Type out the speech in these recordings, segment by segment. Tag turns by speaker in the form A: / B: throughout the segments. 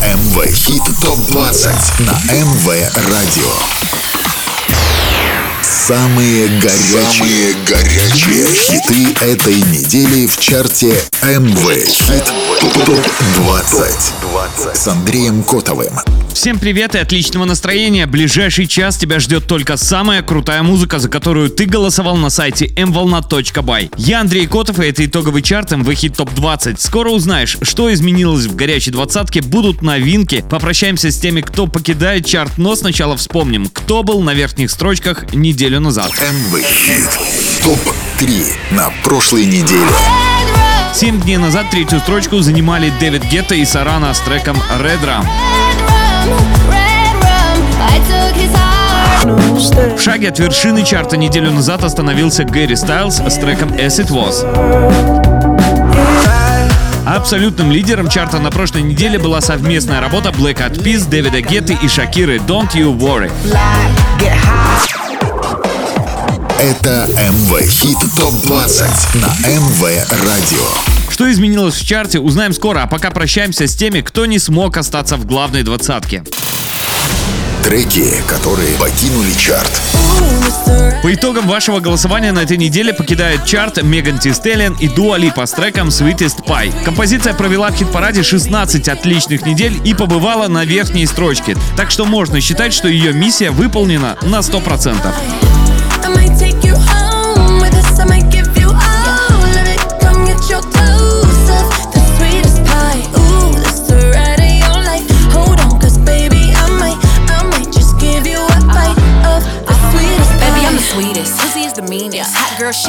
A: МВ Хит ТОП-20 на МВ Радио. Самые горячие, Самые горячие хиты этой недели в чарте МВ Хит ТОП-20 с Андреем Котовым.
B: Всем привет и отличного настроения. Ближайший час тебя ждет только самая крутая музыка, за которую ты голосовал на сайте mvolna.by. Я Андрей Котов, и это итоговый чарт МВ Хит Топ 20. Скоро узнаешь, что изменилось в горячей двадцатке, будут новинки. Попрощаемся с теми, кто покидает чарт, но сначала вспомним, кто был на верхних строчках неделю назад.
A: МВ Хит ТОП-3 на прошлой неделе.
B: Семь дней назад третью строчку занимали Дэвид Гетта и Сарана с треком Red Rum. В шаге от вершины чарта неделю назад остановился Гэри Стайлз с треком As It Was. Абсолютным лидером чарта на прошлой неделе была совместная работа Black Eyed Peas, Дэвида Гетты и Шакиры «Don't You Worry».
A: Это МВ Хит ТОП-20 на МВ Радио.
B: Что изменилось в чарте, узнаем скоро, а пока прощаемся с теми, кто не смог остаться в главной двадцатке.
A: Треки, которые покинули чарт.
B: По итогам вашего голосования на этой неделе покидает чарт Меган Ти Стеллен и Дуа Липа с треком Sweetest Pie. Композиция провела в хит-параде 16 отличных недель и побывала на верхней строчке, так что можно считать, что ее миссия выполнена на 100%.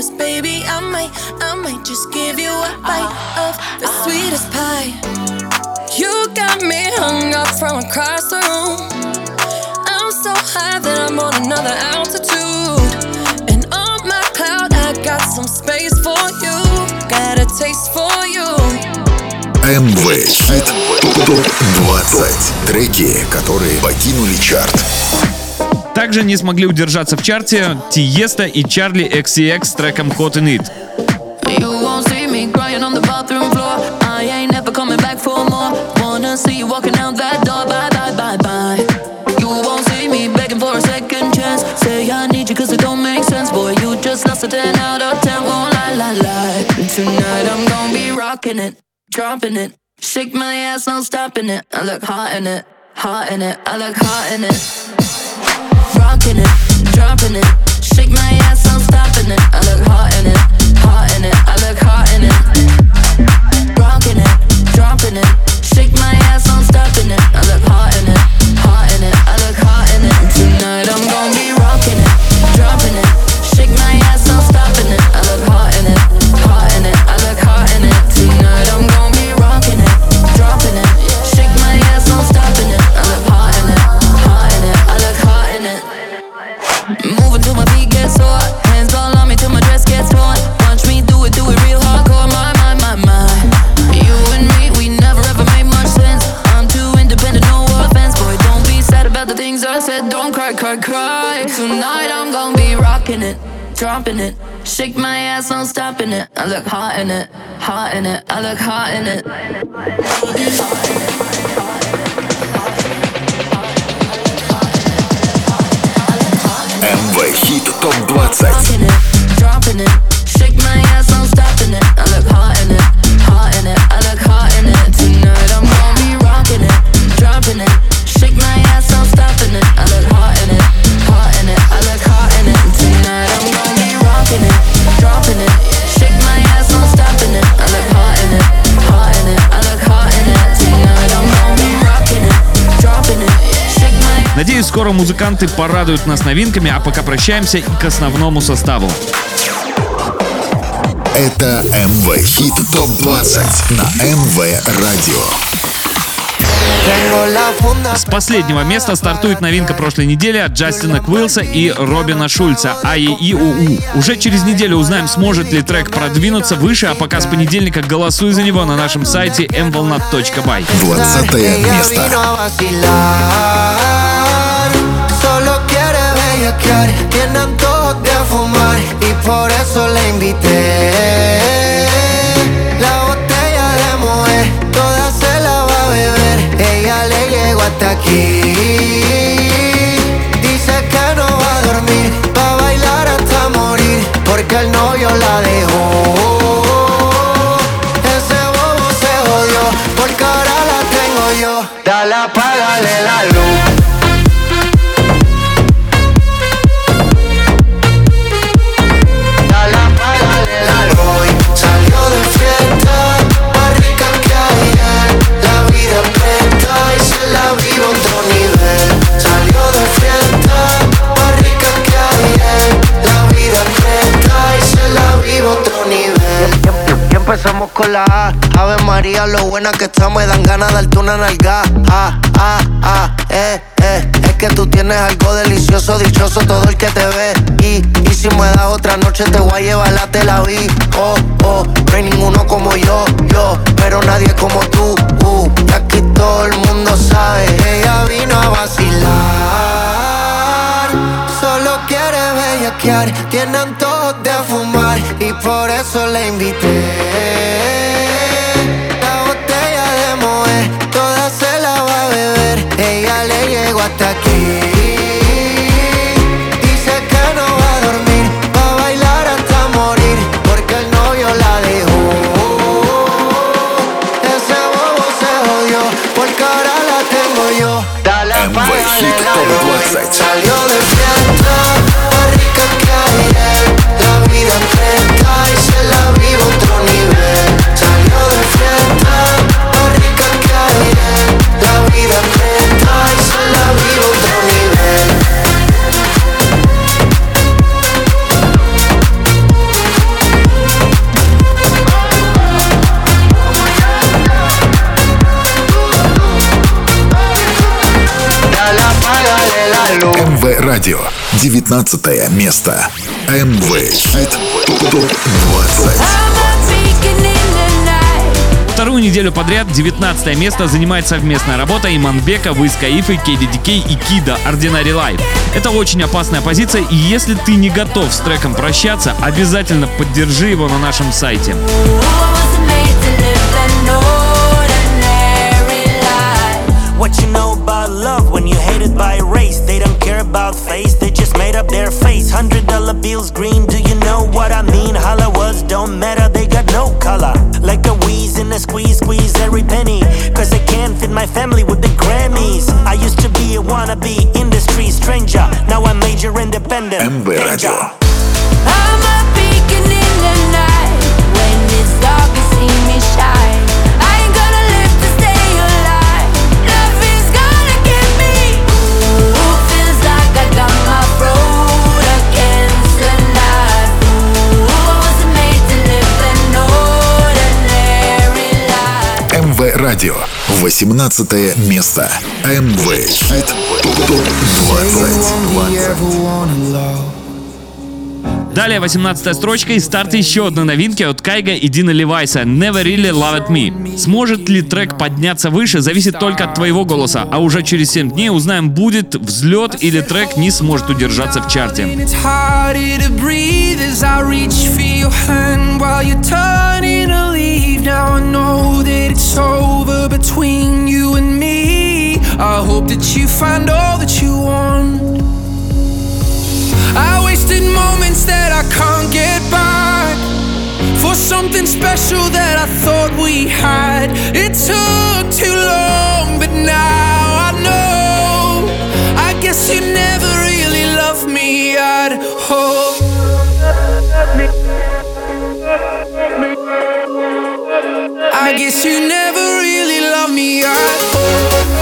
C: cause baby, I might, I might just give you a bite of the sweetest pie. You got me hung up from across the room. I'm so high that I'm on another altitude. And on my cloud, I got some space for you. Got a taste for you.
A: МВ Хит ТОП-20. Треки, которые покинули чарт.
B: Также не смогли удержаться в чарте Тиеста и Чарли XCX с треком Hot in It.
D: You won't see me crying on the bathroom floor. I ain't never coming back for more. Wanna see you walking out that door. Bye, bye, bye, bye. You won't see me begging for a second chance. Say I need you cause it don't make sense. Boy, you just lost a 10 out of 10. Won't lie, lie, lie. Tonight I'm gonna be rocking it, dropping it. Shake my ass, no stopping it. I look hot in it, hot in it. I look hot in it. Rocking it, dropping it. Shake my ass, no stopping it. I look hot in it, hot in it. I look hot in it. Rocking it, dropping it. Shake my ass, no stopping it. I look hot in it, hot in it. I look hot in it. Tonight I'm gonna be rocking it, dropping it. Shake my ass, no stopping it. I look hot in it, hot in it. I look hot in it. dropping it. Shake my ass, no stopping it. I look hot in it, hot in it. I look hot in it.
A: МВ Хит ТОП-20.
D: Rocking it, dropping it. Shake my ass, no stopping it. I look hot in it, hot in it. I look hot in it. Tonight I'm gonna be rocking it, dropping it. Shake my ass, no stopping it.
B: Надеюсь, скоро музыканты порадуют нас новинками, а пока прощаемся и к основному составу.
A: Это МВ Хит ТОП-20 на МВ Радио.
B: С последнего места стартует новинка прошлой недели от Джастина Квилса и Робина Шульца АИИУУ. Уже через неделю узнаем, сможет ли трек продвинуться выше, а пока с понедельника голосуй за него на нашем сайте mvolnat.by.
A: 20 место.
E: Bellaquear, tiene antojos de fumar y por eso la invité. La botella de Moe, toda se la va a beber, ella le llegó hasta aquí. Dice que no va a dormir, va a bailar hasta morir, porque el novio la dejó. Ese bobo se jodió, porque ahora la tengo yo. Dale, apágale la luz. Empezamos con la A, Ave María, lo buena que estamos, me dan ganas de darte una nalga. Ah, ah, ah, eh, eh. Es que tú tienes algo delicioso, dichoso todo el que te ve. Y, y si me das otra noche, te voy a llevar la te la vi. Oh, oh, no hay ninguno como yo, yo, pero nadie como tú. Uh, y aquí todo el mundo sabe, ella vino a vacilar. Bellaquear, tiene antojos de fumar y por eso la invité. La botella de Moe, toda se la va a beber, ella le llegó hasta aquí. Dice que
A: Радио. 19 место. МВ Хит ТОП-20.
C: I'm a beacon in the night.
B: Вторую неделю подряд 19 место занимает совместная работа Иманбека, Виз Каифы, KDDK и Кида Ordinary Life. Это очень опасная позиция, и если ты не готов с треком прощаться, обязательно поддержи его на нашем сайте.
F: What you know about love when you hated by race? They don't care about face, they just made up their face. Hundred dollar bills green, do you know what I mean? Holla was don't matter, they got no color. Like a wheeze in a squeeze, squeeze every penny. Cause I can't fit my family with the Grammys. I used to be a wannabe industry stranger. Now I'm major independent.
A: МВ 18 место. МВ Хит ТОП-20.
B: Далее 18 строчка и старт еще одной новинки от Кайга и Дина Левайса «Never Really Loved Me». Сможет ли трек подняться выше, зависит только от твоего голоса, а уже через 7 дней узнаем, будет взлет или трек не сможет удержаться в чарте.
G: I hope that you find all that you want. I wasted moments that I can't get back for something special that I thought we had. It took too long, but now I know. I guess you never really loved me at all. I guess you never really loved me at all.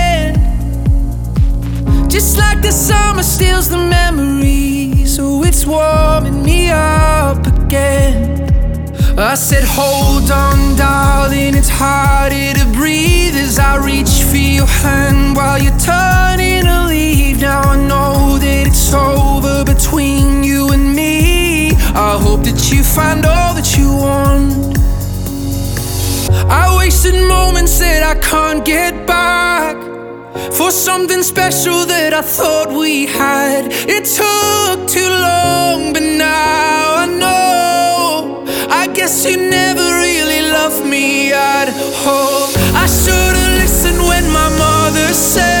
G: Just like the summer steals the memories. So it's warming me up again. I said, Hold on, darling, it's harder to breathe as I reach for your hand while you're turning to leave. Now I know that it's over between you and me. I hope that you find all that you want. I wasted moments that I can't get for something special that I thought we had. It took too long, but now I know. I guess you never really loved me at all. I should've listened when my mother said,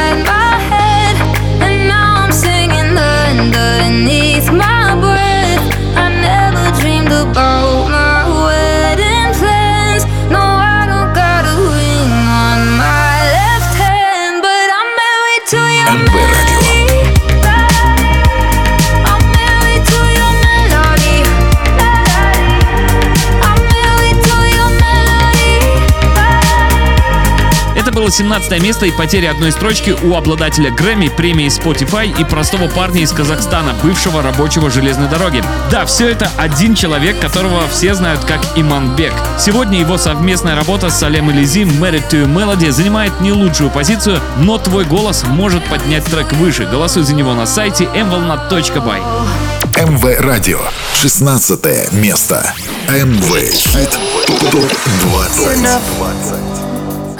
H: melody.
B: Это было 17 место и потеря одной строчки у обладателя Грэмми, премии Spotify и простого парня из Казахстана, бывшего рабочего железной дороги. Да, все это один человек, которого все знают как Иманбек. Сегодня его совместная работа с Салем Элизим Married to Melody занимает не лучшую позицию, но твой голос может поднять трек выше. Голосуй за него на сайте mvolna.by.
A: МВ Радио. 16 место. МВ Хит ТОП 20.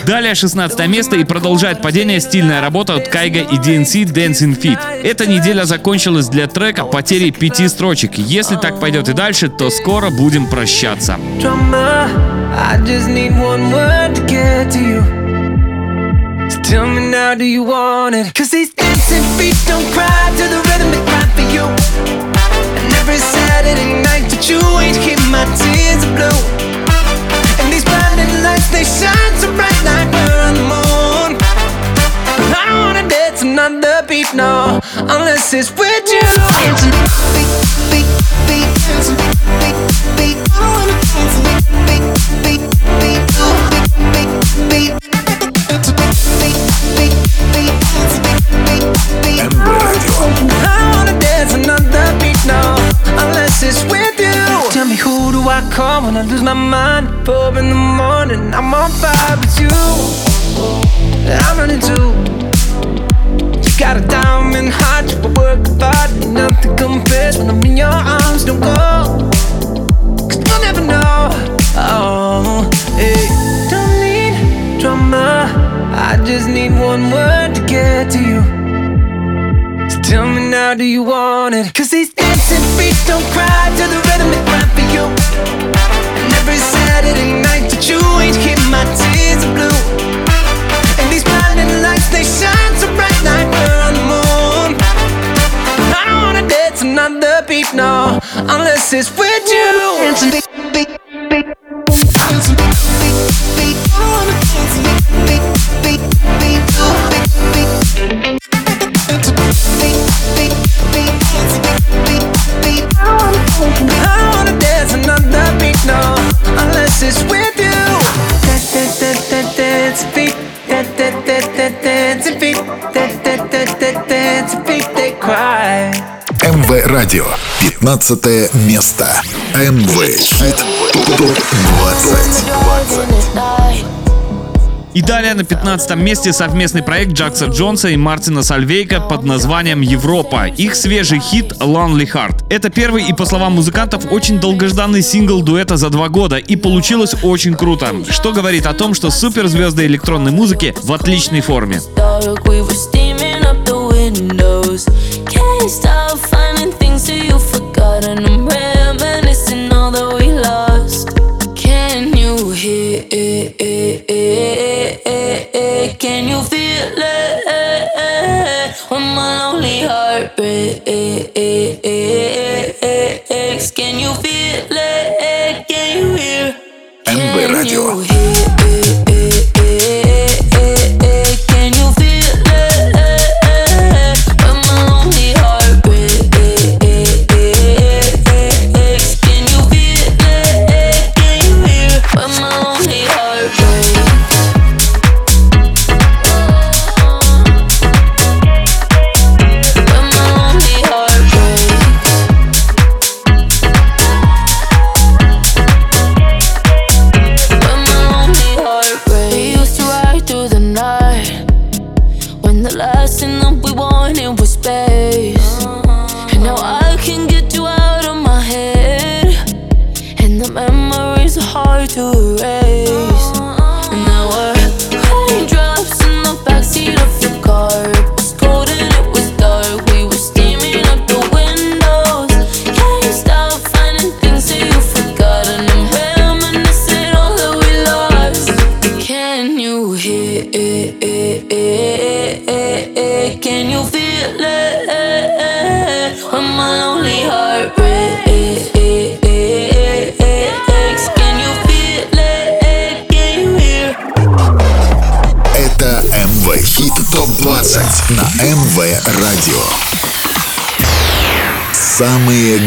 B: Далее 16 место и продолжает падение стильная работа от Кайга и DNC Dancing Feet. Эта неделя закончилась для трека потерей пяти строчек. Если так пойдет и дальше, то скоро будем прощаться.
G: tell me now, do you want it? Cause these dancing feet don't cry to the rhythm they cry for you. And every Saturday night that you ain't keep my tears blue. And these blinding lights, they shine so bright sleep unless it's with you. Dancing, I wanna dance. I wanna dance another beat unless it's with you. Tell me who do I call when I lose my mind? Four in the morning, I'm on fire with you. I'm running too. Got a diamond heart, you work hard, nothing compares when I'm in your arms. Don't go, cause you'll never know. Oh, hey, don't need drama. I just need one word to get to you. So tell me now, do you want it? Cause these dancing feet don't cry to the rhythm they cry for you. And every Saturday night that you ain't keep my tears are blue. sleep unless it's with you. I wanna dance, another beat unless it's
A: with Радио. 15 место. МВ Хит ТОП 20.
B: И далее на 15 месте совместный проект Джакса Джонса и Мартина Сальвейка под названием «Европа». Их свежий хит «Lonely Heart». Это первый и, по словам музыкантов, очень долгожданный сингл дуэта за два года, и получилось очень круто, что говорит о том, что суперзвезды электронной музыки в отличной форме.
D: heartbreak. Can you feel it? Can you hear? Can you hear? it?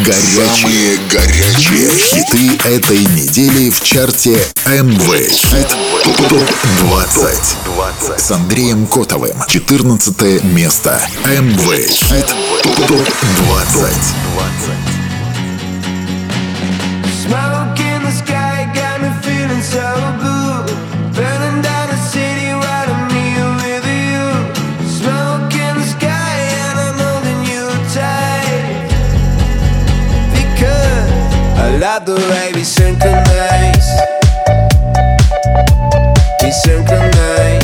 A: Горячие, Самые горячие хиты этой недели в чарте МВ Хит ТОП 20 с Андреем Котовым. 14 место. МВ Хит ТОП 20.
I: obrigado, ei, me sincronês. Me sincronês.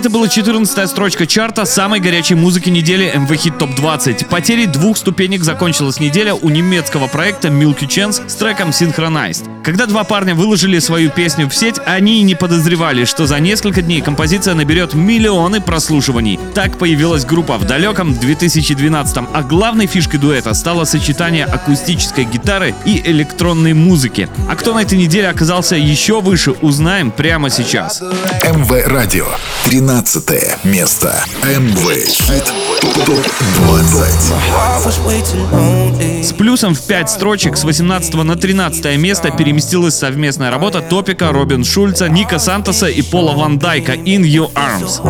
B: Это была 14 строчка чарта самой горячей музыки недели MV Hit Top 20. Потерей двух ступенек закончилась неделя у немецкого проекта Milky Chance с треком Synchronized. Когда два парня выложили свою песню в сеть, они не подозревали, что за несколько дней композиция наберет миллионы прослушиваний. Так появилась группа в далеком 2012 а главной фишкой дуэта стало сочетание акустической гитары и электронной музыки. А кто на этой неделе оказался еще выше, узнаем прямо сейчас.
A: МВ Радио. 13 место. МВ Хит ТОП 20.
B: С плюсом в 5 строчек с 18 на 13 место переместилась совместная работа Топика, Робин Шульца, Ника Сантоса и Пола Ван Дайка «In Your Arms».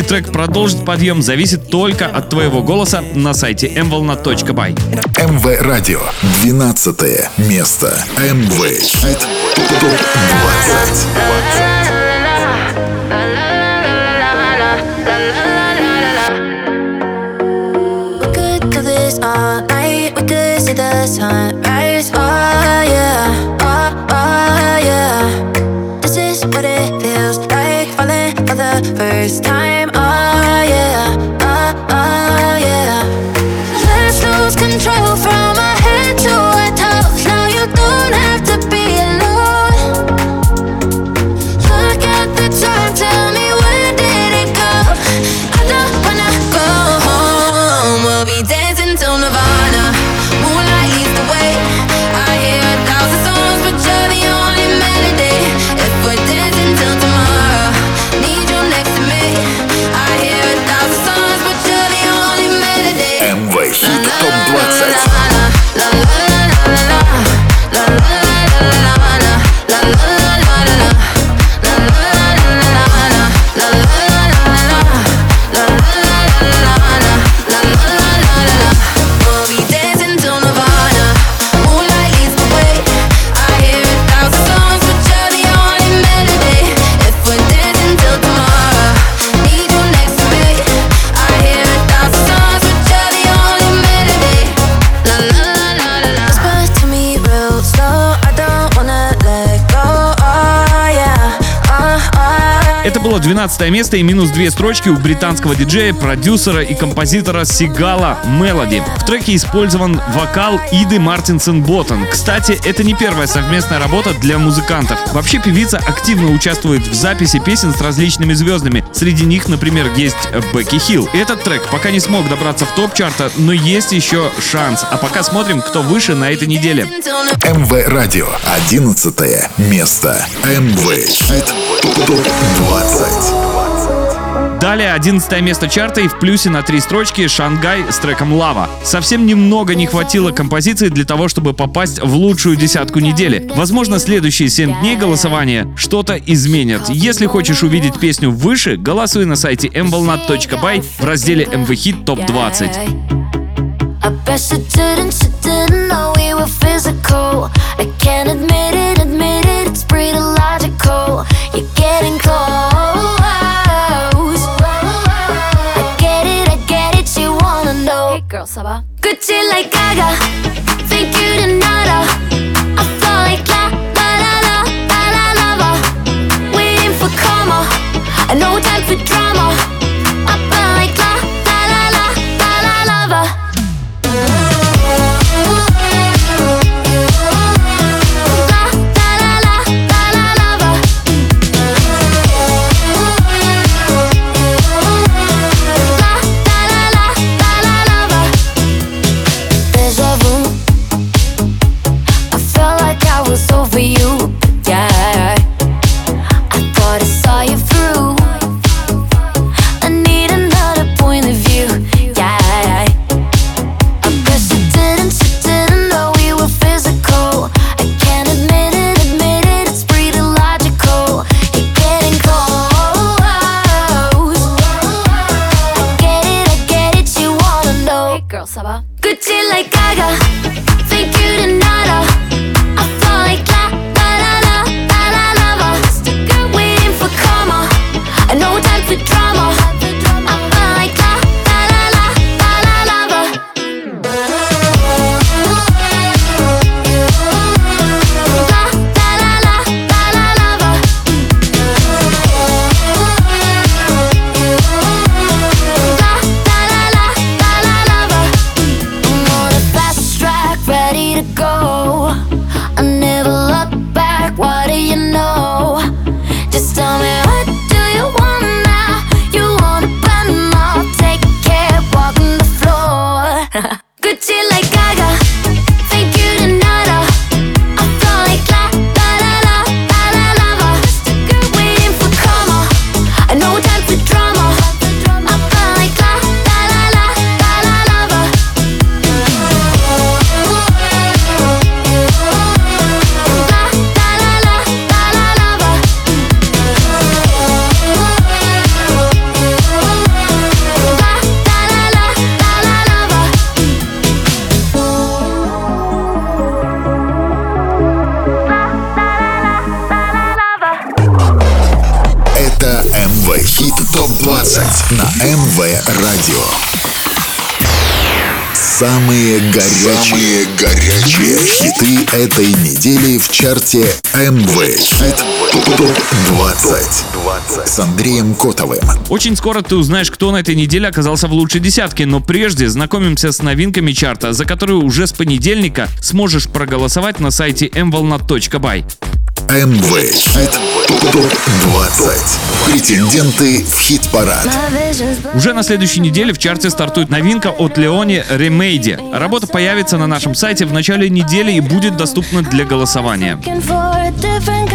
B: Ли трек продолжить подъем, зависит только от твоего голоса на сайте mvolna.by.
A: МВ Радио. 12 место. МВ Хит ТОП 20.
J: We could do this all night. We could see the sunrise. Oh yeah, oh, oh yeah. This is what it feels like falling for the first time.
B: She got 13 место и минус 2 строчки у британского диджея, продюсера и композитора Сигала Мелоди. В треке использован вокал Иды Мартинсон Боттон. Кстати, это не первая совместная работа для музыкантов. Вообще певица активно участвует в записи песен с различными звездами. Среди них, например, есть Бекки Хилл. Этот трек пока не смог добраться в топ-чарта, но есть еще шанс. А пока смотрим, кто выше на этой неделе.
A: МВ Радио. 11 место. МВ. Хит ТОП 20.
B: Далее 11 место чарта и в плюсе на три строчки Шангай с треком Лава. Совсем немного не хватило композиции для того, чтобы попасть в лучшую десятку недели. Возможно, следующие 7 дней голосования что-то изменят. Если хочешь увидеть песню выше, голосуй на сайте mvolnat.by в разделе MV Hit Топ 20.
J: I bet she didn't, she didn't know we were physical. I can't admit it, admit it, it's pretty logical. You're getting close. Girl, Saba. Gucci like Gaga, think you did nada. I fly like la, la la la, la la lava. Waiting for karma, I no time for drama.
A: Самые горячие, хиты этой недели в чарте МВ Хит ТОП-20 с Андреем Котовым.
B: Очень скоро ты узнаешь, кто на этой неделе оказался в лучшей десятке, но прежде знакомимся с новинками чарта, за которые уже с понедельника сможешь проголосовать на сайте mvolna.by.
A: МВ Хит ТОП-20 Претенденты в хит-парад.
B: Уже на следующей неделе в чарте стартует новинка от Леони Ремейди. Работа появится на нашем сайте в начале недели и будет доступна для голосования.
J: Looking for a different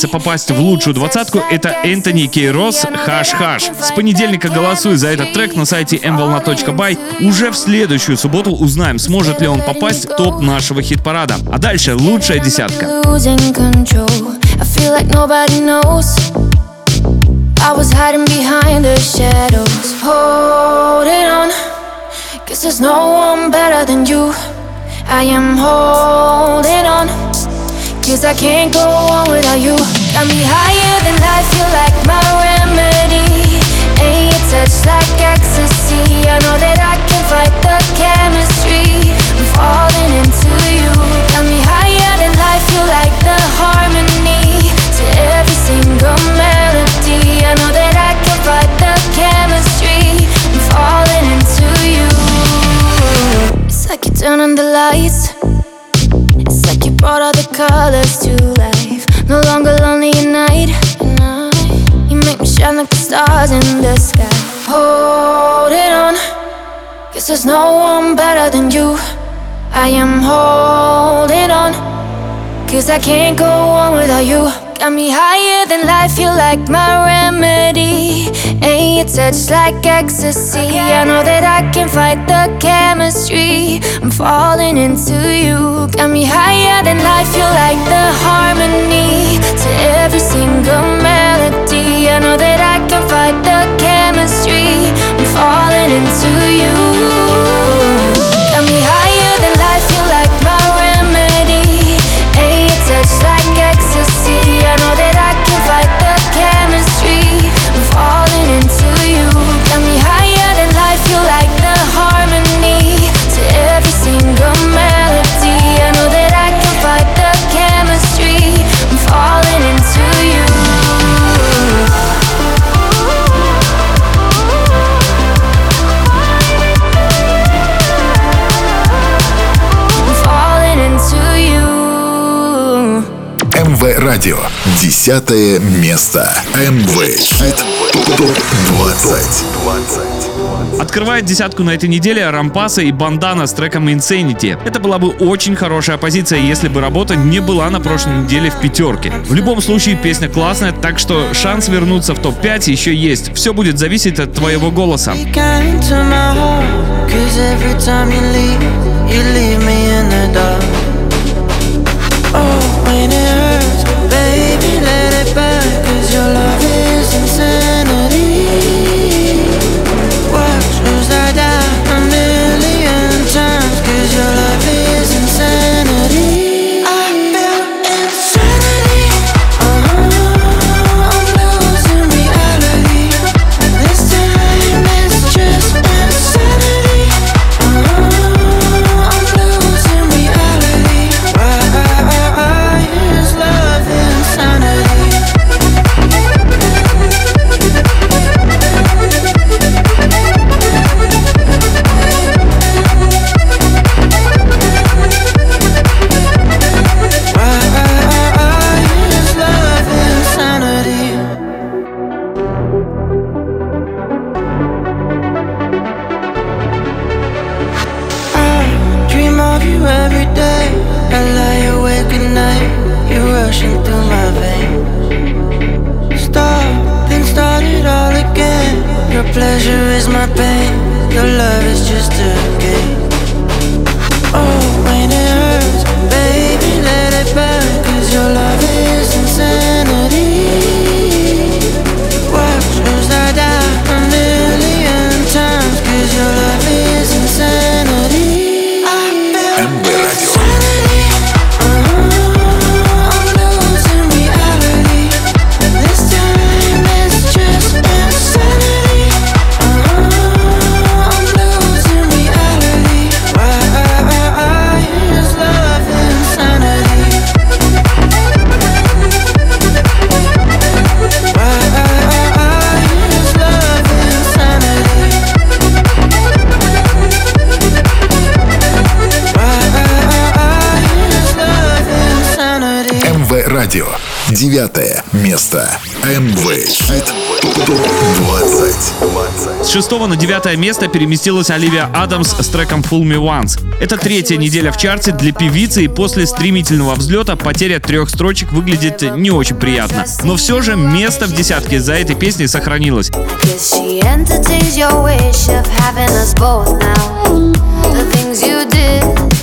B: попытается попасть в лучшую двадцатку, это Энтони Кей Росс «Хаш-Хаш». С понедельника голосуй за этот трек на сайте mvolna.by. Уже в следующую субботу узнаем, сможет ли он попасть в топ нашего хит-парада. А дальше лучшая десятка.
J: I was hiding behind the shadows, holding on. Cause there's no one better than you. I am holding on. Cause I can't go on without you. Got me higher than life, you're like my remedy. And your touch like ecstasy. I know that I can fight the chemistry. I'm falling into you. Got me higher than life, you're like the harmony to every single melody. I know that I can fight the chemistry. I'm falling into you. It's like you turn on the lights. Brought all the colors to life. No longer lonely at night. You make me shine like the stars in the sky. Holding on. Cause there's no one better than you. I am holding on. Cause I can't go on without you. Got me higher than life, you're like my remedy. And your touch like ecstasy. I know that I can fight the chemistry. I'm falling into you. Got me higher than life, you're like the harmony to every single melody. I know that I can fight the chemistry. I'm falling into you.
A: Десятое место. МВ. Топ-20.
B: Открывает десятку на этой неделе Рампаса и Бандана с треком Insanity. Это была бы очень хорошая позиция, если бы работа не была на прошлой неделе в пятерке. В любом случае, песня классная, так что шанс вернуться в топ-5 еще есть. Все будет зависеть от твоего голоса.
E: Cause every time you leave, you leave me in the dark
B: С 6 на 9 место переместилась Оливия Адамс с треком Full Me Once. Это третья неделя в чарте для певицы, и после стремительного взлета потеря трех строчек выглядит не очень приятно. Но все же место в десятке за этой песней сохранилось.
J: The things you did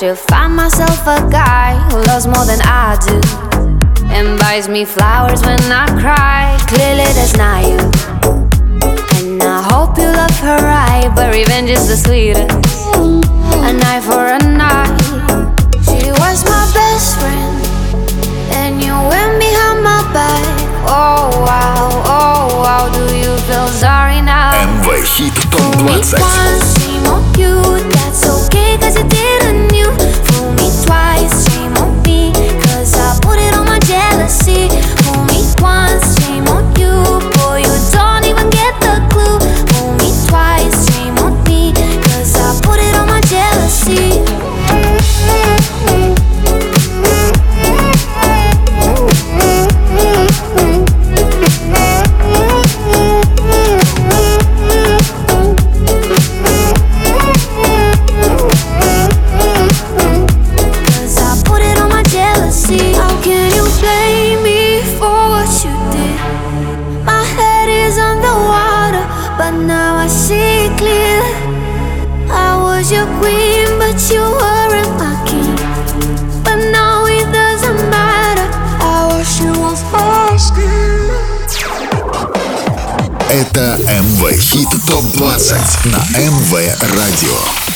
J: should find myself a guy who loves more than I do and buys me flowers when I cry. Clearly, that's not you. And I hope you love her right, but revenge is the sweetest.
C: Это МВ Хит ТОП-20 на МВ Радио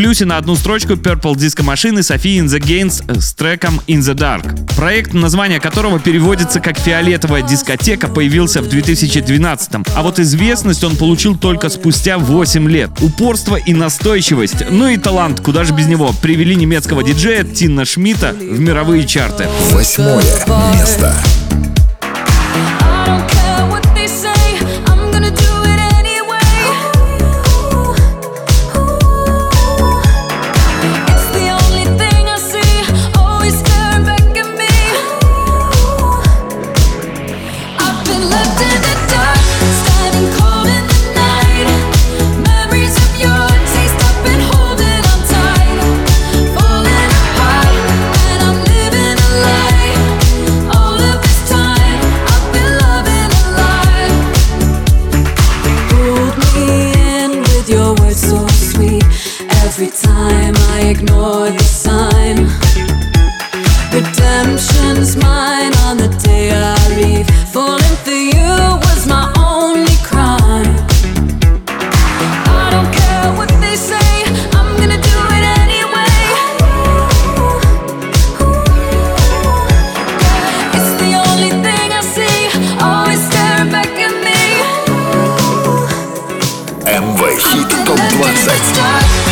B: плюсе на одну строчку Purple Disco Machine и Sophie in the Gains с треком In the Dark. Проект, название которого переводится как «Фиолетовая дискотека», появился в 2012 а вот известность он получил только спустя 8 лет. Упорство и настойчивость, ну и талант, куда же без него, привели немецкого диджея Тина Шмидта в мировые чарты.
C: Восьмое место. Трамвай. Хит ТОП-20.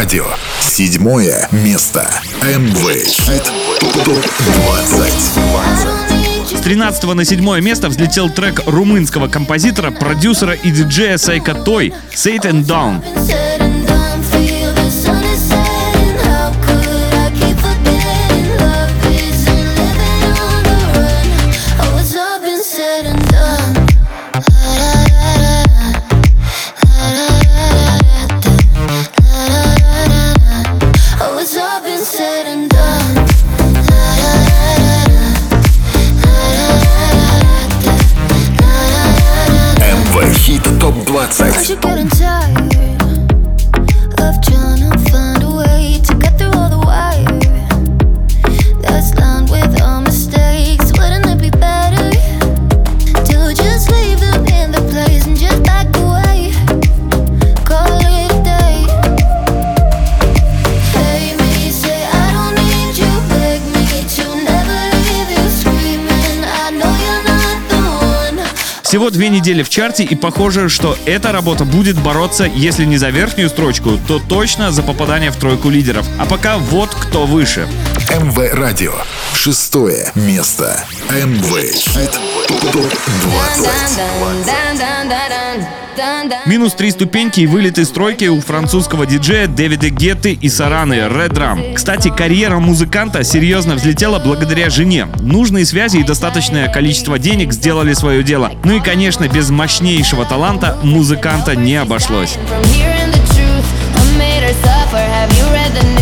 C: радио. Седьмое место. МВ ТОП 20.
B: С 13 на 7 место взлетел трек румынского композитора, продюсера и диджея Сайка Той «Satan Down». Всего две недели в чарте, и похоже, что эта работа будет бороться, если не за верхнюю строчку, то точно за попадание в тройку лидеров. А пока вот кто выше.
C: МВ Радио. Шестое место. МВ Хит ТОП 20.
B: Минус три ступеньки и вылет из стройки у французского диджея Дэвида Гетты и Сараны Red Drum. Кстати, карьера музыканта серьезно взлетела благодаря жене. Нужные связи и достаточное количество денег сделали свое дело. Ну и, конечно, без мощнейшего таланта музыканта не обошлось.
J: Have you read the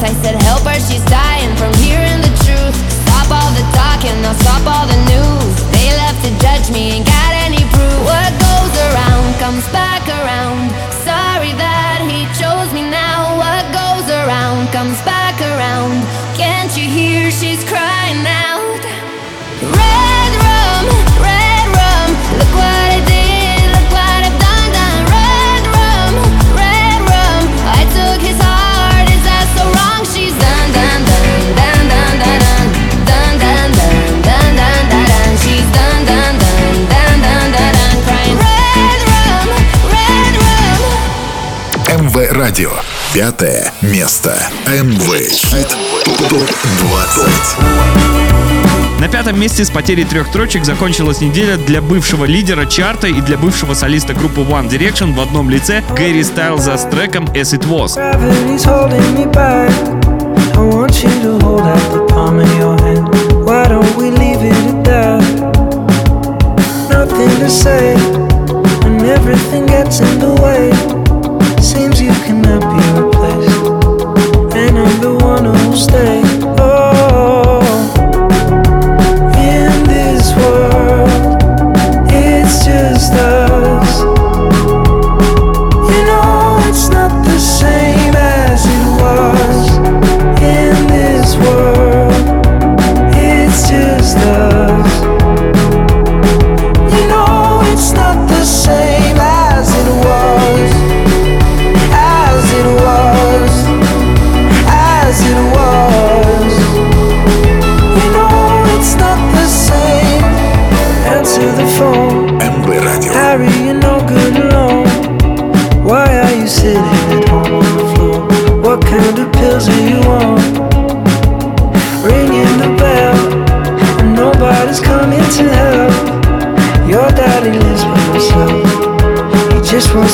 J: truth I said help her, she's dying from hearing the truth.
C: Stop all the talking, I'll stop all the news. They love to judge
J: me радио. Пятое место. МВ. Топ-20.
B: На пятом месте с потерей трех строчек закончилась неделя для бывшего лидера чарта и для бывшего солиста группы One Direction в одном лице Гэри Стайлза с треком As It Was.
G: Everything gets in the way. stay.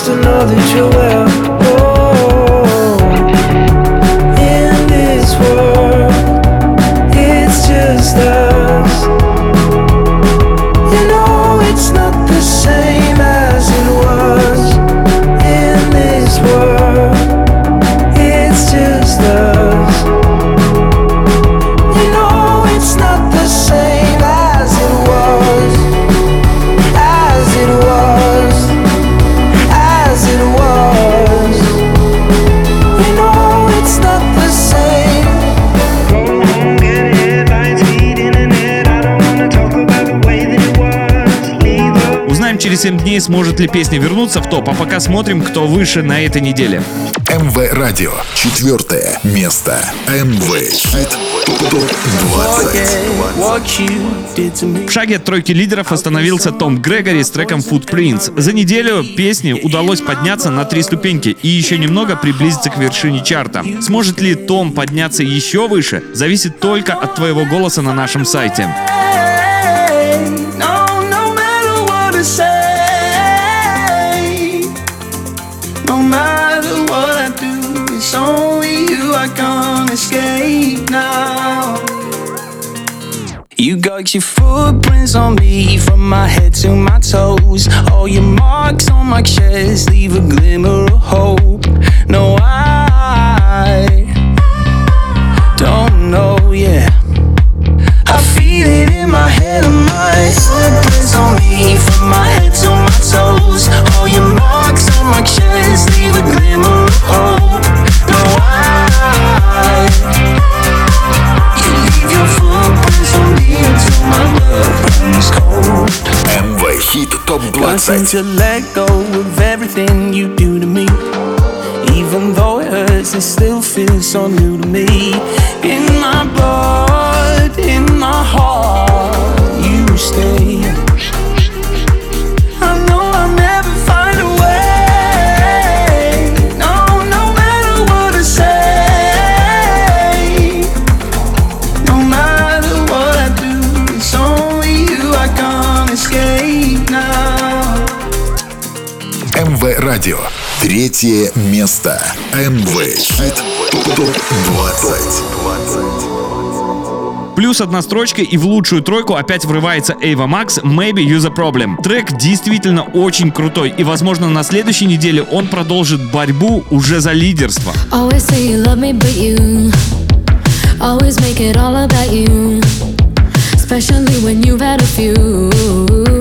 G: to know that you're
B: сомнений, сможет ли песня вернуться в топ, а пока смотрим, кто выше на этой неделе.
J: МВ Радио. Четвертое место. МВ Хит
K: 20.
B: В шаге от тройки лидеров остановился Том Грегори с треком Footprints. За неделю песне удалось подняться на три ступеньки и еще немного приблизиться к вершине чарта. Сможет ли Том подняться еще выше, зависит только от твоего голоса на нашем сайте.
K: escape now. You got your footprints on me from my head to my toes. All your marks on my chest leave a glimmer of hope. No, I Since you let go
J: Третье место. МВ ТОП-20.
B: Плюс одна строчка и в лучшую тройку опять врывается Эйва Макс «Maybe You're the Problem». Трек действительно очень крутой и, возможно, на следующей неделе он продолжит борьбу уже за лидерство.
C: Especially when you've had a few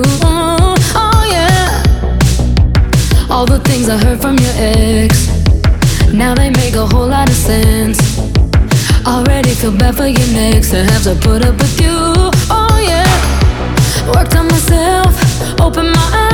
C: All the things I heard from your ex, now they make a whole lot of sense. Already feel bad for your next to have to put up with you. Oh yeah, worked on myself, opened my eyes.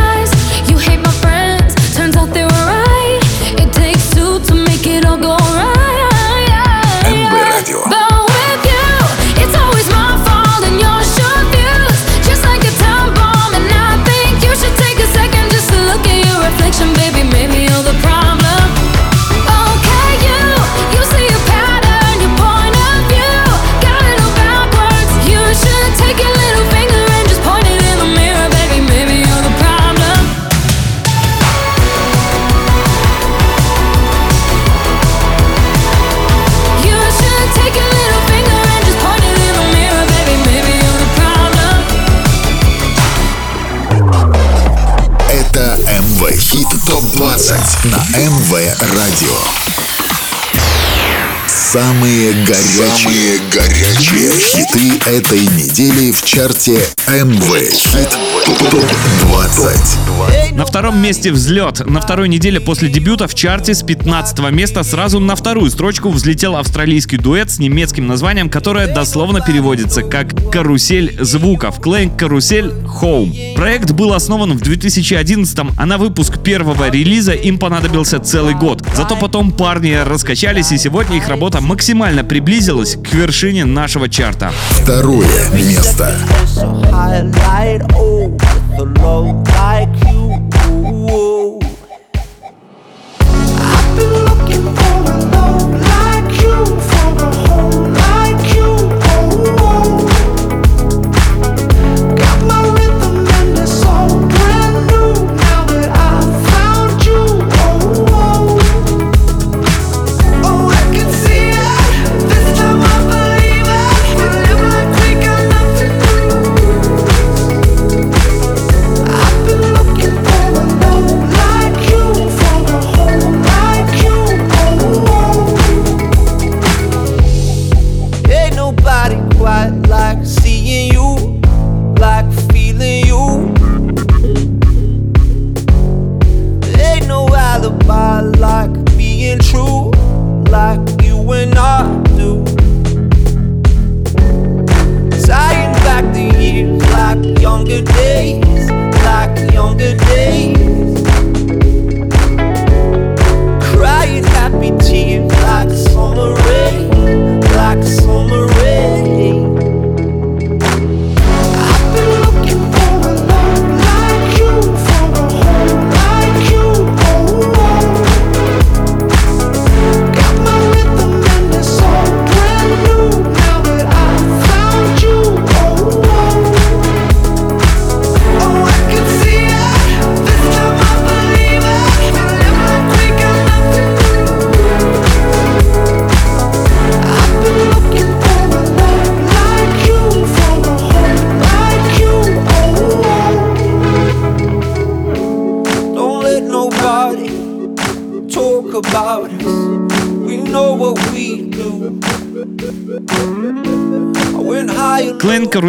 G: Самые горячие, Самые горячие хиты этой недели в чарте МВ Хит Топ 20.
B: На втором месте взлет. На второй неделе после дебюта в чарте с 15 места сразу на вторую строчку взлетел австралийский дуэт с немецким названием, которое дословно переводится как «Карусель звуков» Clank Карусель Home. Проект был основан в 2011 а на выпуск первого релиза им понадобился целый год. Зато потом парни раскачались и сегодня их работа максимально приблизилась к вершине нашего чарта.
G: Второе место.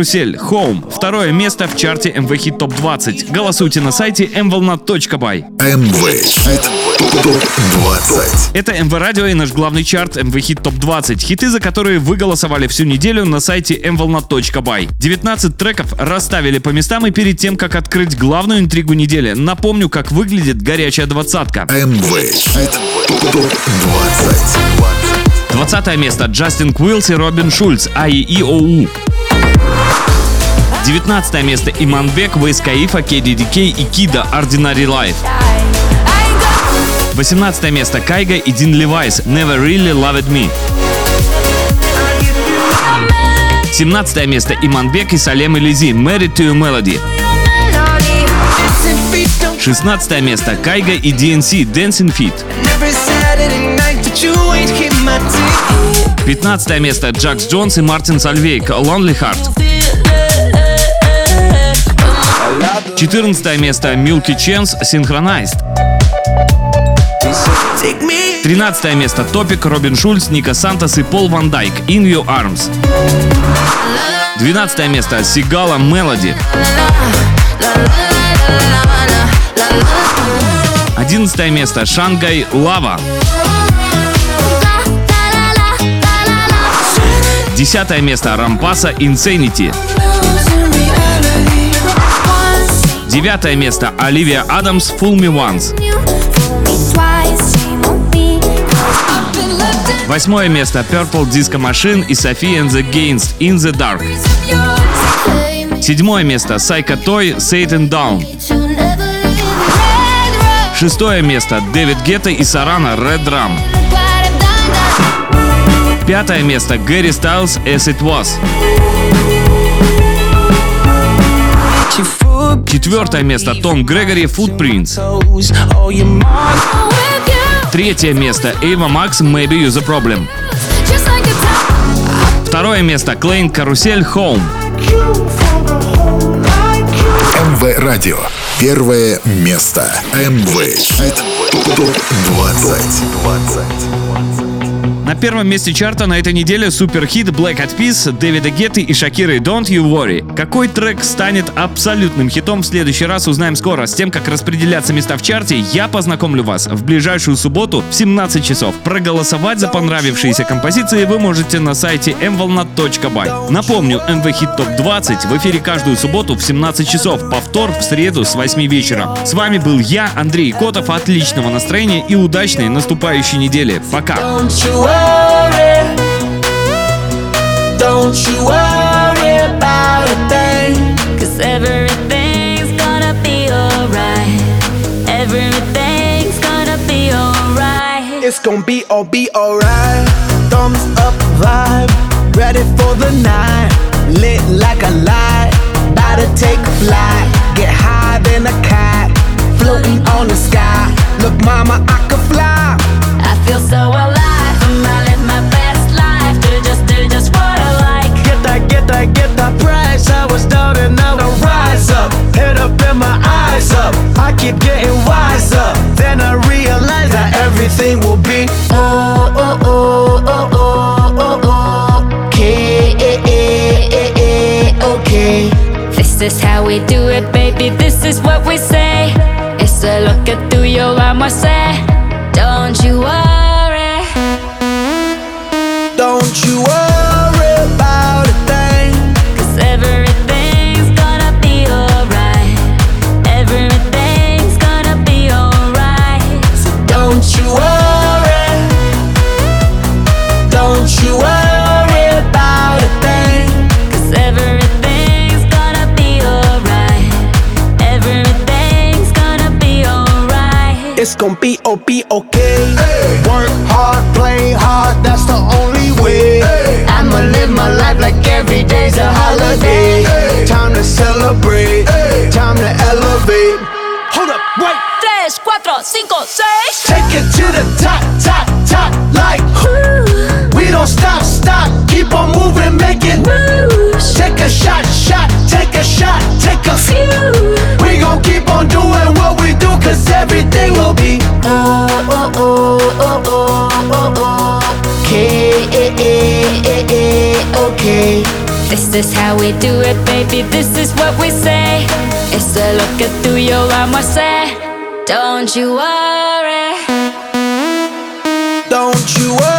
B: Карусель Home. Второе место в чарте MV Hit Top 20. Голосуйте на сайте mvolna.by.
G: МВ Хит Топ 20.
B: Это МВ Радио и наш главный чарт МВ Хит Топ 20. Хиты, за которые вы голосовали всю неделю на сайте mvolna.by. 19 треков расставили по местам и перед тем, как открыть главную интригу недели, напомню, как выглядит горячая двадцатка.
G: МВ Хит Топ 20.
B: 20 место Джастин Куилс и Робин Шульц АИИОУ. 19 место Иманбек, Вейс Каифа, KDDK и Кида Ordinary Life. 18 место Кайга и Дин Левайс Never Really Loved Me. 17 место Иманбек и Салем Элизи Married to a Melody. 16 место Кайга и DNC Dancing Feet. 15 место Джакс Джонс и Мартин Сальвейк Lonely Heart. 14 место Milky Chance Synchronized.
K: Take me
B: 13 место Топик, Робин Шульц, Ника Сантос и Пол Ван Дайк In Your Arms. 12 место Сигала Мелоди. 11 место Шангай Лава. Десятое место Рампаса Insanity. Девятое место Оливия Адамс Fool Me Once. Восьмое место Purple Disco Machine и Sophie and the Gains In the Dark. Седьмое место Psycho Toy Satan Down. Шестое место Дэвид Гетта и Сарана Red Drum. Пятое место Гэри Стайлз As It Was. Четвертое место Том Грегори Footprints. Третье место Эйва Макс Maybe You The Problem. Второе место Клейн Карусель Home.
A: МВ Радио. Первое место. МВ Хит ТОП 20.
B: На первом месте чарта на этой неделе суперхит Black Eyed Peas, Дэвида Гетты и Шакиры Don't You Worry. Какой трек станет абсолютным хитом в следующий раз узнаем скоро. С тем, как распределяться места в чарте, я познакомлю вас в ближайшую субботу в 17 часов. Проголосовать за понравившиеся композиции вы можете на сайте mvolna.by. Напомню, MV Hit Top 20 в эфире каждую субботу в 17 часов, повтор в среду с 8 вечера. С вами был я, Андрей Котов. Отличного настроения и удачной наступающей недели. Пока!
I: Don't you worry. Don't you worry about a thing.
D: Cause everything's gonna be alright. Everything's gonna be alright.
I: It's gonna be all be alright. Thumbs up vibe, ready for the night. Lit like a light, about to take a flight. Get high than a cat, floating on the sky. Look, mama, I could fly.
D: I feel so alive.
I: Up. I keep getting wiser. Then I realize that everything will be oh oh oh oh oh oh oh. Okay, eh, eh, eh, eh, okay.
D: This is how we do it, baby. This is what we say. It's a look at through your armor, say. Don't you worry.
I: Don't you worry
D: alright.
I: It's gonna be oh be okay. Work hard, play hard, that's the only way. I'ma live my life like every day's a holiday. Time to celebrate, time to elevate. Hold up, wait.
D: Tres, cuatro, cinco, seis.
I: Take it to the top, top,
D: This is how we do it, baby. This is what we say. It's a look at through your armor, say. Don't you worry.
I: Don't you worry